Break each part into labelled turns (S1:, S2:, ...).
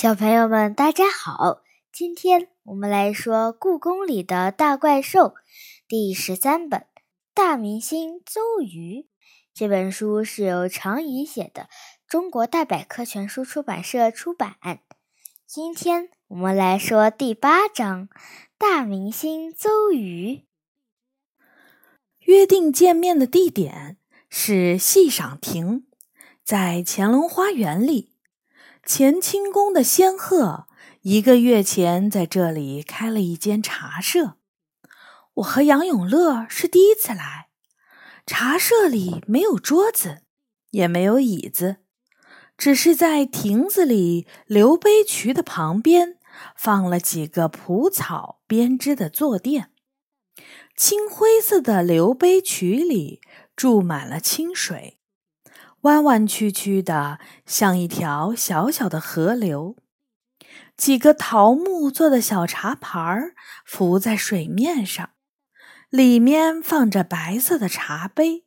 S1: 小朋友们，大家好！今天我们来说《故宫里的大怪兽》第十三本《大明星邹瑜》。这本书是由常怡写的，中国大百科全书出版社出版。今天我们来说第八章《大明星邹瑜》。
S2: 约定见面的地点是戏赏亭，在乾隆花园里。乾清宫的仙鹤一个月前在这里开了一间茶社，我和杨永乐是第一次来。茶社里没有桌子，也没有椅子，只是在亭子里留杯渠的旁边放了几个蒲草编织的坐垫，青灰色的留杯渠里注满了清水。弯弯曲曲的，像一条小小的河流。几个桃木做的小茶盘儿浮在水面上，里面放着白色的茶杯，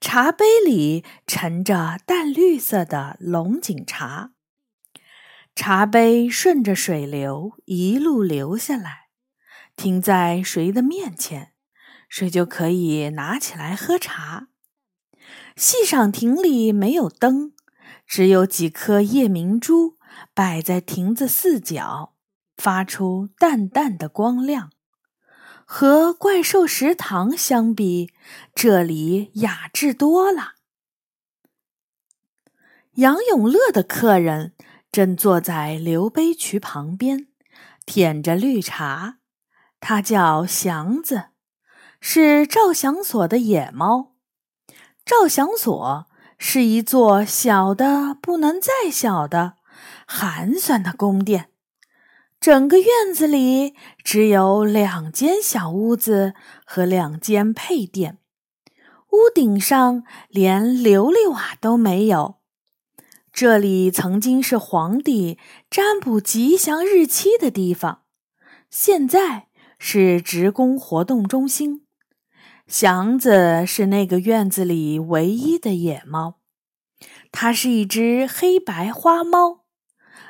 S2: 茶杯里盛着淡绿色的龙井茶。茶杯顺着水流一路流下来，停在谁的面前，谁就可以拿起来喝茶。戏赏亭里没有灯，只有几颗夜明珠摆在亭子四角，发出淡淡的光亮。和怪兽食堂相比，这里雅致多了。杨永乐的客人正坐在留碑渠旁边，舔着绿茶。他叫祥子，是赵祥所的野猫。照相所是一座小的不能再小的寒酸的宫殿，整个院子里只有两间小屋子和两间配殿，屋顶上连琉璃瓦都没有。这里曾经是皇帝占卜吉祥日期的地方，现在是职工活动中心。祥子是那个院子里唯一的野猫，它是一只黑白花猫，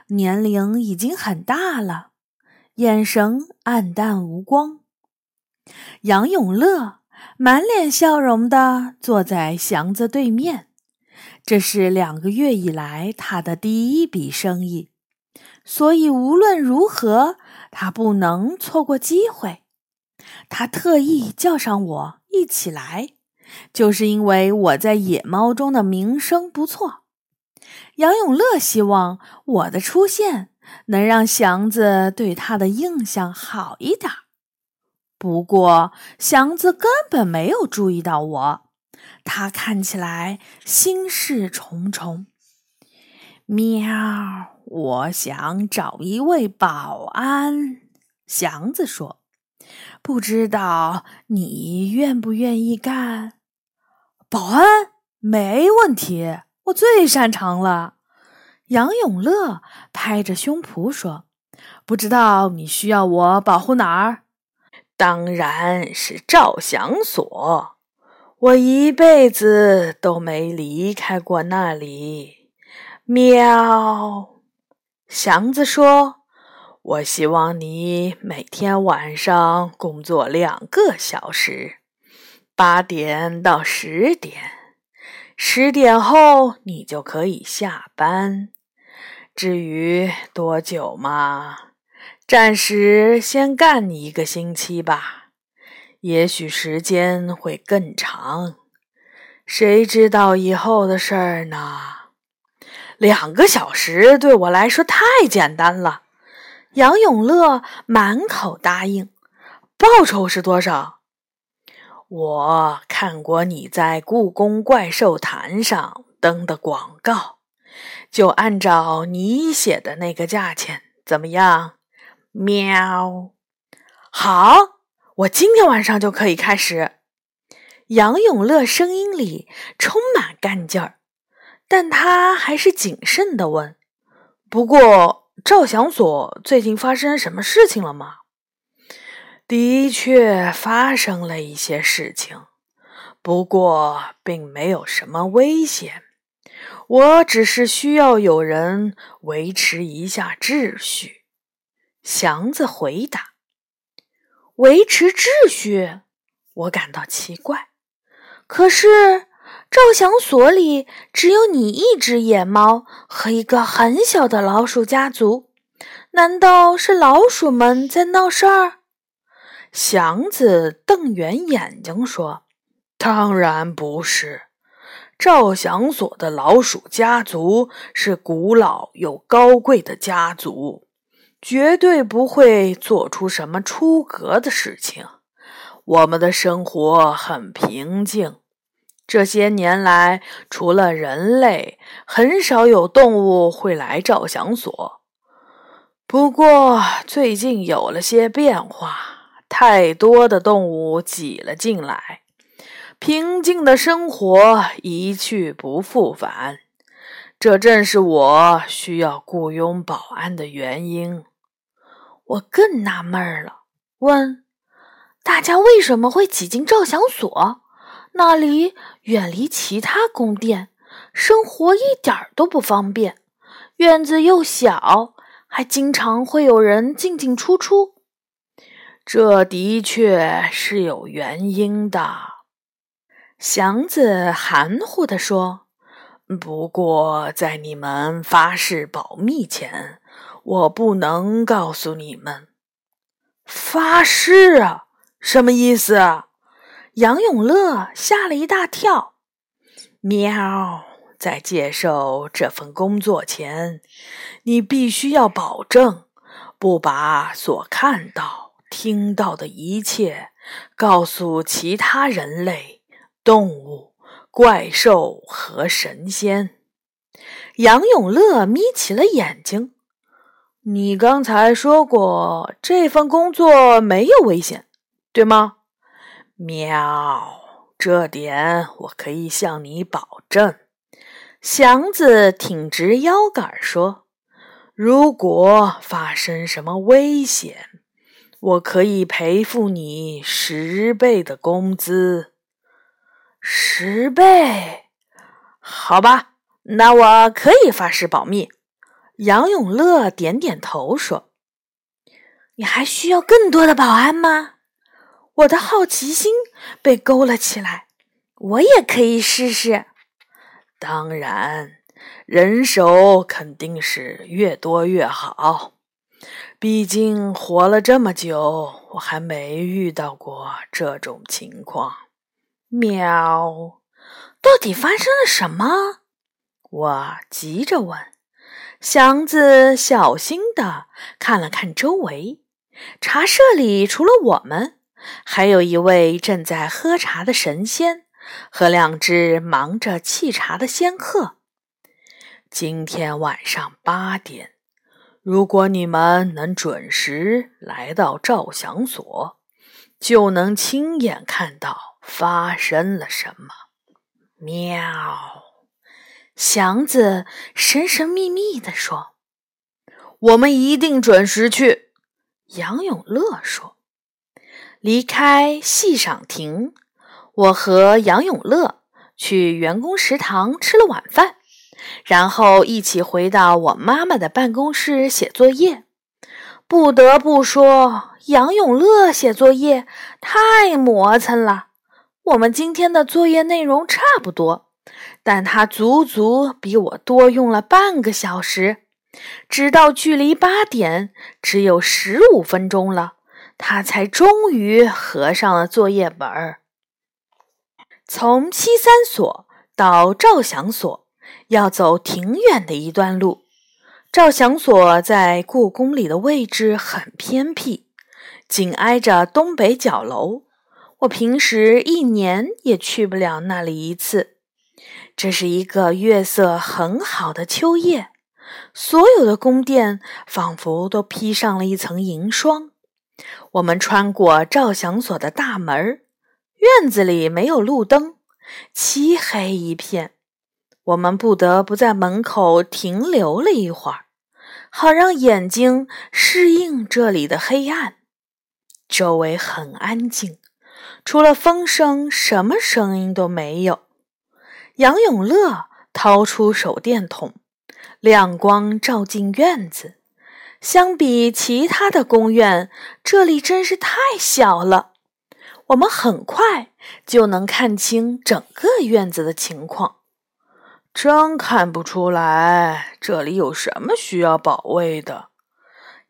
S2: 年龄已经很大了，眼神暗淡无光。杨永乐满脸笑容地坐在祥子对面，这是两个月以来他的第一笔生意，所以无论如何，他不能错过机会。他特意叫上我。一起来，就是因为我在野猫中的名声不错。杨永乐希望我的出现能让祥子对他的印象好一点。不过，祥子根本没有注意到我，他看起来心事重重。喵，我想找一位保安。祥子说。不知道你愿不愿意干保安？没问题，我最擅长了。杨永乐拍着胸脯说：“不知道你需要我保护哪儿？当然是照相所，我一辈子都没离开过那里。”喵，祥子说。我希望你每天晚上工作两个小时，八点到十点，十点后你就可以下班。至于多久嘛，暂时先干你一个星期吧，也许时间会更长，谁知道以后的事儿呢？两个小时对我来说太简单了。杨永乐满口答应，报酬是多少？我看过你在故宫怪兽坛上登的广告，就按照你写的那个价钱，怎么样？喵，好，我今天晚上就可以开始。杨永乐声音里充满干劲儿，但他还是谨慎的问：“不过。”赵祥所最近发生什么事情了吗？的确发生了一些事情，不过并没有什么危险。我只是需要有人维持一下秩序。”祥子回答。“维持秩序？”我感到奇怪。可是照相所里只有你一只野猫和一个很小的老鼠家族，难道是老鼠们在闹事儿？祥子瞪圆眼睛说：“当然不是，照相所的老鼠家族是古老又高贵的家族，绝对不会做出什么出格的事情。我们的生活很平静，这些年来，除了人类，很少有动物会来照相所。不过，最近有了些变化。”太多的动物挤了进来，平静的生活一去不复返。这正是我需要雇佣保安的原因。我更纳闷了，问：大家为什么会挤进照相所？那里远离其他宫殿，生活一点儿都不方便。院子又小，还经常会有人进进出出。这的确是有原因的，祥子含糊地说。不过，在你们发誓保密前，我不能告诉你们。发誓啊？什么意思？杨永乐吓了一大跳。喵，在接受这份工作前，你必须要保证不把所看到。听到的一切，告诉其他人类、动物、怪兽和神仙。杨永乐眯起了眼睛。你刚才说过这份工作没有危险，对吗？喵，这点我可以向你保证。祥子挺直腰杆说：“如果发生什么危险。”我可以赔付你十倍的工资，十倍？好吧，那我可以发誓保密。杨永乐点点头说：“你还需要更多的保安吗？”我的好奇心被勾了起来，我也可以试试。当然，人手肯定是越多越好。毕竟活了这么久，我还没遇到过这种情况。喵，到底发生了什么？我急着问。祥子小心的看了看周围，茶社里除了我们，还有一位正在喝茶的神仙和两只忙着沏茶的仙鹤。今天晚上八点。如果你们能准时来到照相所，就能亲眼看到发生了什么。喵，祥子神神秘秘地说：“我们一定准时去。”杨永乐说：“离开戏赏亭，我和杨永乐去员工食堂吃了晚饭。”然后一起回到我妈妈的办公室写作业。不得不说，杨永乐写作业太磨蹭了。我们今天的作业内容差不多，但他足足比我多用了半个小时。直到距离八点只有十五分钟了，他才终于合上了作业本儿。从七三所到照相所。要走挺远的一段路。照相所在故宫里的位置很偏僻，紧挨着东北角楼。我平时一年也去不了那里一次。这是一个月色很好的秋夜，所有的宫殿仿佛都披上了一层银霜。我们穿过照相所的大门，院子里没有路灯，漆黑一片。我们不得不在门口停留了一会儿，好让眼睛适应这里的黑暗。周围很安静，除了风声，什么声音都没有。杨永乐掏出手电筒，亮光照进院子。相比其他的公园，这里真是太小了。我们很快就能看清整个院子的情况。
S3: 真看不出来这里有什么需要保卫的。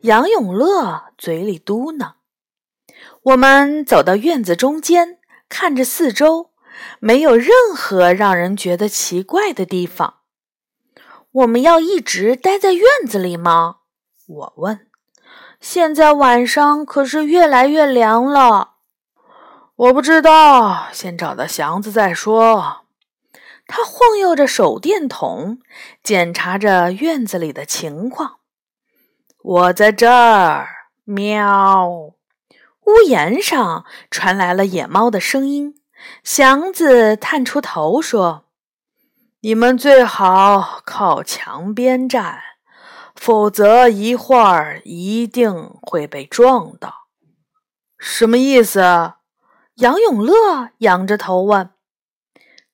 S2: 杨永乐嘴里嘟囔。我们走到院子中间，看着四周，没有任何让人觉得奇怪的地方。我们要一直待在院子里吗？我问。现在晚上可是越来越凉了。
S3: 我不知道，先找到祥子再说。
S2: 他晃悠着手电筒，检查着院子里的情况。
S3: 我在这儿，喵！
S2: 屋檐上传来了野猫的声音。祥子探出头说：“
S3: 你们最好靠墙边站，否则一会儿一定会被撞到。”
S2: 什么意思？杨永乐仰着头问。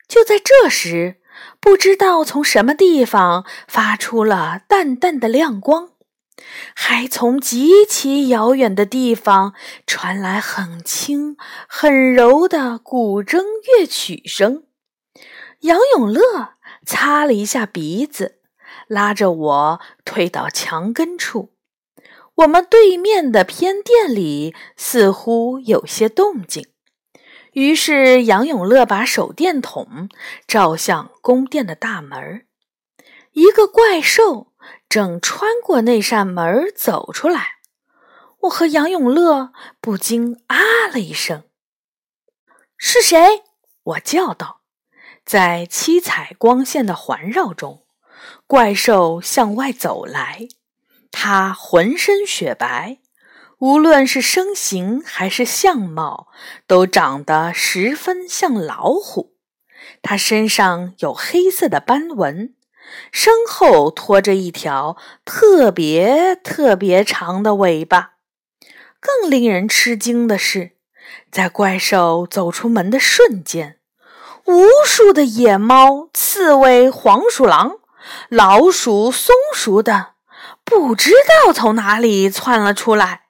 S2: 就在这时，不知道从什么地方发出了淡淡的亮光，还从极其遥远的地方传来很轻很柔的古筝乐曲声。杨永乐擦了一下鼻子，拉着我退到墙根处。我们对面的偏殿里似乎有些动静。于是，杨永乐把手电筒照向宫殿的大门。一个怪兽正穿过那扇门走出来。我和杨永乐不禁啊了一声。“是谁？”我叫道。在七彩光线的环绕中，怪兽向外走来。它浑身雪白。无论是身形还是相貌，都长得十分像老虎。它身上有黑色的斑纹，身后拖着一条特别特别长的尾巴。更令人吃惊的是，在怪兽走出门的瞬间，无数的野猫、刺猬、黄鼠狼、老鼠、松鼠等，不知道从哪里窜了出来。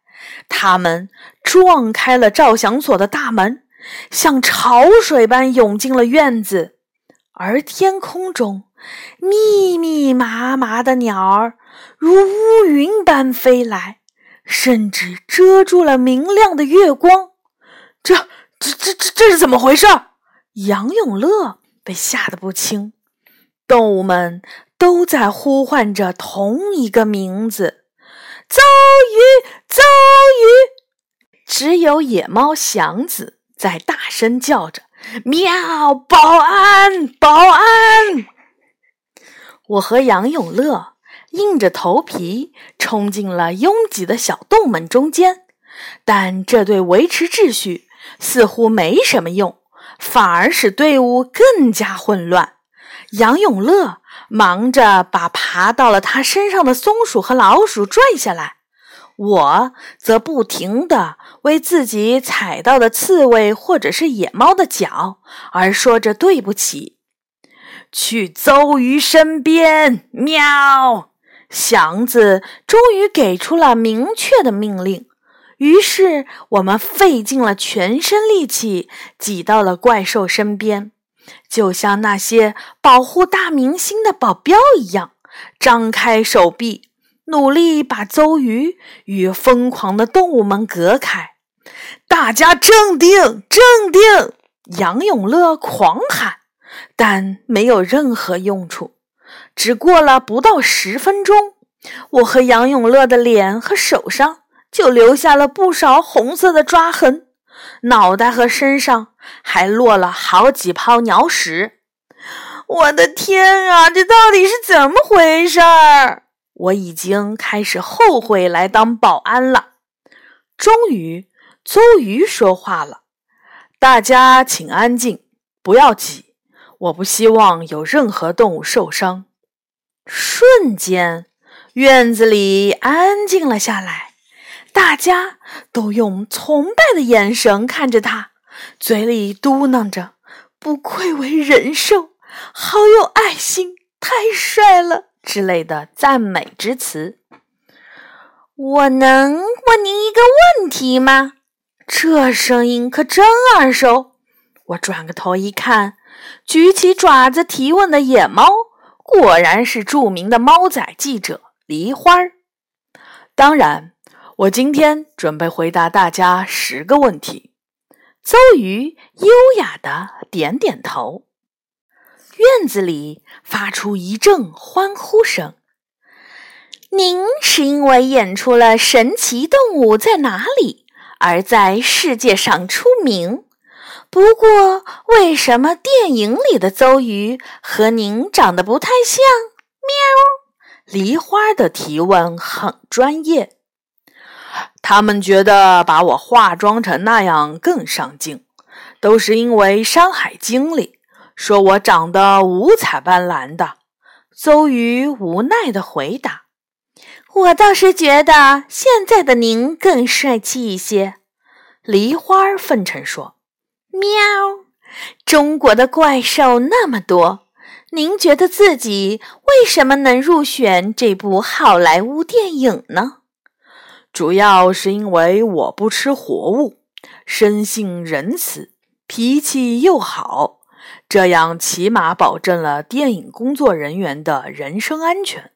S2: 他们撞开了照相所的大门，像潮水般涌进了院子，而天空中密密麻麻的鸟儿如乌云般飞来，甚至遮住了明亮的月光。这、这、这、这、这是怎么回事？杨永乐被吓得不轻。动物们都在呼唤着同一个名字。遭遇，遭遇！只有野猫祥子在大声叫着：“喵！保安，保安！”我和杨永乐硬着头皮冲进了拥挤的小洞们中间，但这对维持秩序似乎没什么用，反而使队伍更加混乱。杨永乐。忙着把爬到了他身上的松鼠和老鼠拽下来，我则不停地为自己踩到的刺猬或者是野猫的脚而说着对不起。去邹鱼身边，喵！祥子终于给出了明确的命令，于是我们费尽了全身力气挤到了怪兽身边。就像那些保护大明星的保镖一样，张开手臂，努力把邹鱼与疯狂的动物们隔开。大家镇定，镇定！杨永乐狂喊，但没有任何用处。只过了不到十分钟，我和杨永乐的脸和手上就留下了不少红色的抓痕。脑袋和身上还落了好几泡鸟屎！我的天啊，这到底是怎么回事儿？我已经开始后悔来当保安了。终于，邹鱼说话了：“大家请安静，不要挤，我不希望有任何动物受伤。”瞬间，院子里安静了下来。大家都用崇拜的眼神看着他，嘴里嘟囔着：“不愧为人兽，好有爱心，太帅了之类的赞美之词。
S1: 我能问您一个问题吗？
S2: 这声音可真耳熟。我转个头一看，举起爪子提问的野猫，果然是著名的猫仔记者梨花儿。当然，我今天准备回答大家十个问题。邹鱼优雅的点点头。院子里发出一阵欢呼声。
S1: 您是因为演出了《神奇动物在哪里》而在世界上出名。不过，为什么电影里的邹鱼和您长得不太像？
S2: 喵！梨花的提问很专业。他们觉得把我化妆成那样更上镜，都是因为《山海经》里说我长得五彩斑斓的。邹瑜无奈的回答：“
S1: 我倒是觉得现在的您更帅气一些。”
S2: 梨花奉承说：“
S1: 喵，中国的怪兽那么多，您觉得自己为什么能入选这部好莱坞电影呢？”
S2: 主要是因为我不吃活物，生性仁慈，脾气又好，这样起码保证了电影工作人员的人身安全。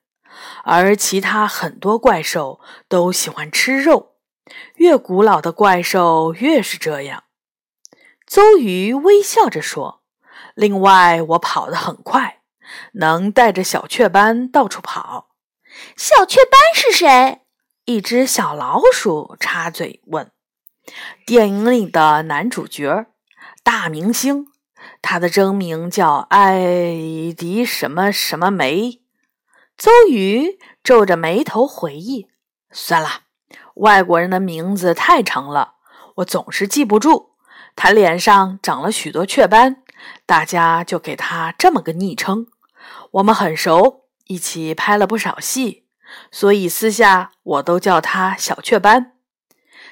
S2: 而其他很多怪兽都喜欢吃肉，越古老的怪兽越是这样。邹鱼微笑着说：“另外，我跑得很快，能带着小雀斑到处跑。”
S1: 小雀斑是谁？
S2: 一只小老鼠插嘴问：“电影里的男主角，大明星，他的真名叫艾迪什么什么梅。”邹鱼皱着眉头回忆：“算了，外国人的名字太长了，我总是记不住。他脸上长了许多雀斑，大家就给他这么个昵称。我们很熟，一起拍了不少戏。”所以私下我都叫它小雀斑。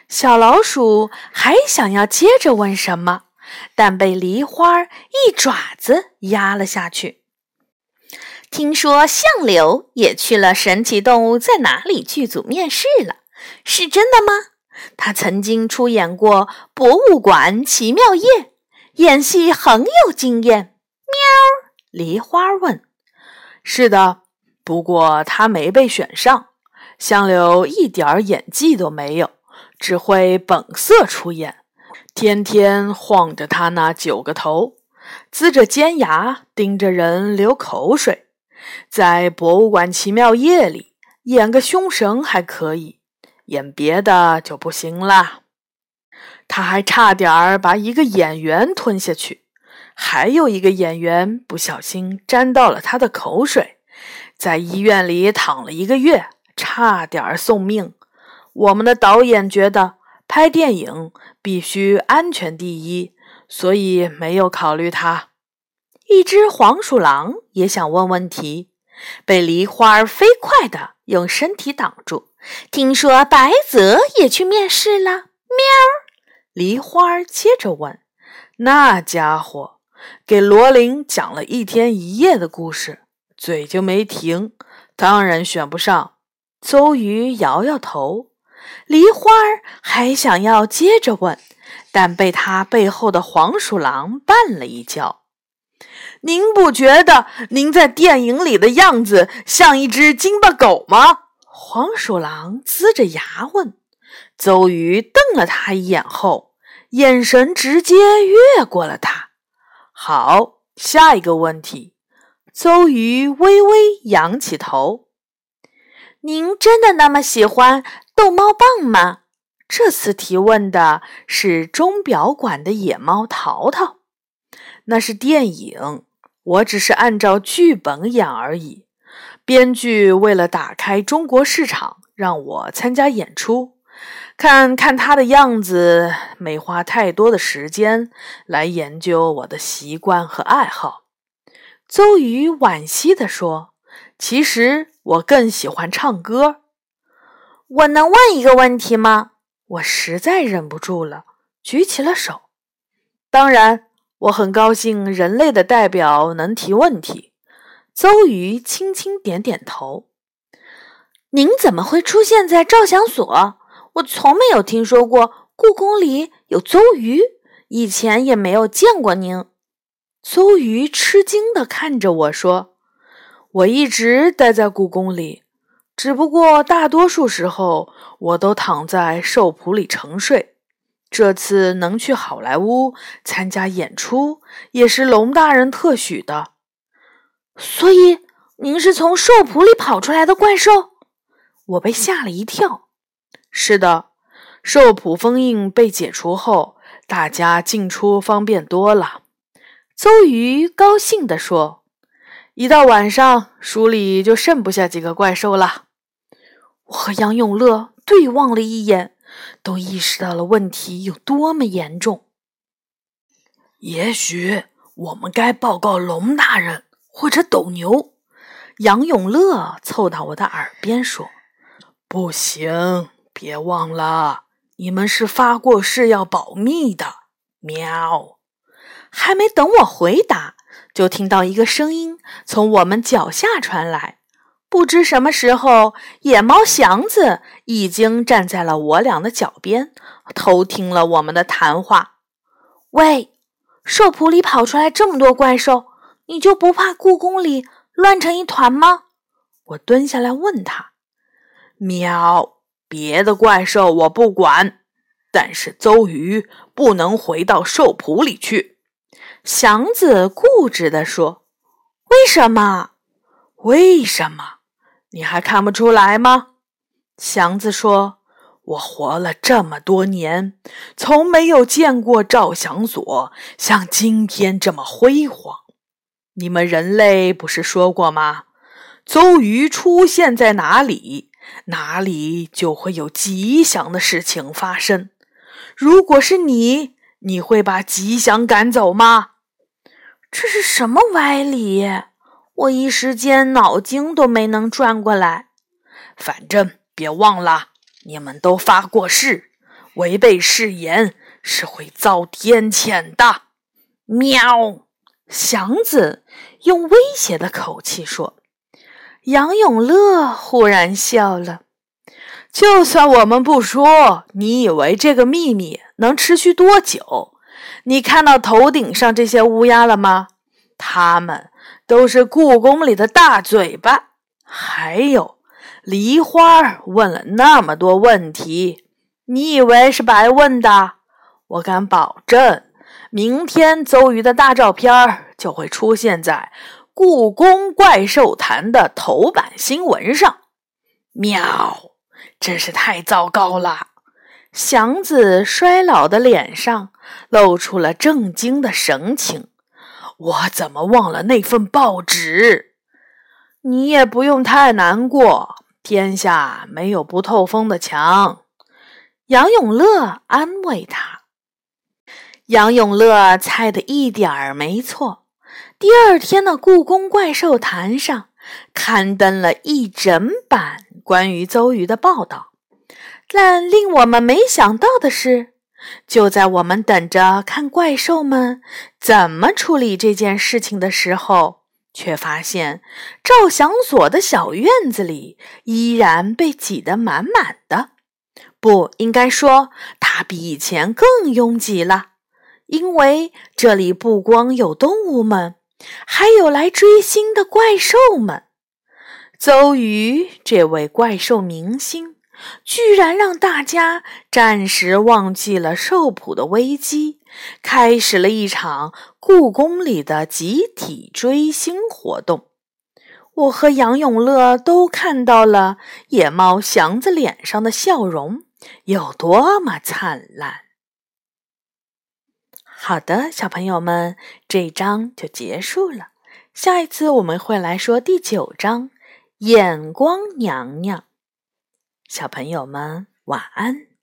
S2: 小老鼠还想要接着问什么，但被梨花一爪子压了下去。
S1: 听说相柳也去了《神奇动物在哪里》剧组面试了，是真的吗？他曾经出演过《博物馆奇妙夜》，演戏很有经验。
S2: 喵，梨花问：“是的。”不过他没被选上，相柳一点演技都没有，只会本色出演，天天晃着他那九个头，呲着尖牙盯着人流口水。在博物馆奇妙夜里演个凶神还可以，演别的就不行了。他还差点儿把一个演员吞下去，还有一个演员不小心沾到了他的口水。在医院里躺了一个月，差点送命。我们的导演觉得拍电影必须安全第一，所以没有考虑他。一只黄鼠狼也想问问题，被梨花飞快地用身体挡住。
S1: 听说白泽也去面试了。喵！
S2: 梨花接着问：“那家伙给罗琳讲了一天一夜的故事。”嘴就没停，当然选不上。邹鱼摇摇头，梨花还想要接着问，但被他背后的黄鼠狼绊了一跤。您不觉得您在电影里的样子像一只金巴狗吗？黄鼠狼呲着牙问。邹鱼瞪了他一眼后，眼神直接越过了他。好，下一个问题。邹鱼微微仰起头：“
S1: 您真的那么喜欢逗猫棒吗？”
S2: 这次提问的是钟表馆的野猫淘淘。那是电影，我只是按照剧本演而已。编剧为了打开中国市场，让我参加演出。看看他的样子，没花太多的时间来研究我的习惯和爱好。邹瑜惋惜地说：“其实我更喜欢唱歌。
S1: 我能问一个问题吗？”
S2: 我实在忍不住了，举起了手。当然，我很高兴人类的代表能提问题。邹瑜轻轻点点头。
S4: 您怎么会出现在照相所？我从没有听说过故宫里有邹瑜，以前也没有见过您。
S2: 邹瑜吃惊地看着我说：“我一直待在故宫里，只不过大多数时候我都躺在寿圃里沉睡。”这次能去好莱坞参加演出，也是龙大人特许的。
S4: 所以您是从兽圃里跑出来的怪兽？
S2: 我被吓了一跳。是的，兽圃封印被解除后，大家进出方便多了。邹鱼高兴地说：“一到晚上，书里就剩不下几个怪兽了。”我和杨永乐对望了一眼。都意识到了问题有多么严重。也许我们该报告龙大人或者斗牛。杨永乐凑到我的耳边说：“不行，别忘了，你们是发过誓要保密的。”喵！还没等我回答，就听到一个声音从我们脚下传来。不知什么时候，野猫祥子已经站在了我俩的脚边，偷听了我们的谈话。
S4: 喂，兽圃里跑出来这么多怪兽，你就不怕故宫里乱成一团吗？
S2: 我蹲下来问他。喵，别的怪兽我不管，但是邹鱼不能回到兽圃里去。祥子固执地说：“
S4: 为什么？
S2: 为什么？”你还看不出来吗？祥子说：“我活了这么多年，从没有见过照相所像今天这么辉煌。你们人类不是说过吗？邹瑜出现在哪里，哪里就会有吉祥的事情发生。如果是你，你会把吉祥赶走吗？”
S4: 这是什么歪理？我一时间脑筋都没能转过来。
S2: 反正别忘了，你们都发过誓，违背誓言是会遭天谴的。喵！祥子用威胁的口气说。杨永乐忽然笑了。就算我们不说，你以为这个秘密能持续多久？你看到头顶上这些乌鸦了吗？他们。都是故宫里的大嘴巴，还有梨花问了那么多问题，你以为是白问的？我敢保证，明天邹鱼的大照片就会出现在故宫怪兽坛的头版新闻上。喵，真是太糟糕了！祥子衰老的脸上露出了震惊的神情。我怎么忘了那份报纸？你也不用太难过，天下没有不透风的墙。杨永乐安慰他。杨永乐猜的一点儿没错。第二天的故宫怪兽坛上刊登了一整版关于邹鱼的报道，但令我们没想到的是。就在我们等着看怪兽们怎么处理这件事情的时候，却发现照相所的小院子里依然被挤得满满的。不应该说，它比以前更拥挤了，因为这里不光有动物们，还有来追星的怪兽们。邹鱼这位怪兽明星。居然让大家暂时忘记了受苦的危机，开始了一场故宫里的集体追星活动。我和杨永乐都看到了野猫祥子脸上的笑容有多么灿烂。好的，小朋友们，这一章就结束了。下一次我们会来说第九章《眼光娘娘》。小朋友们，晚安。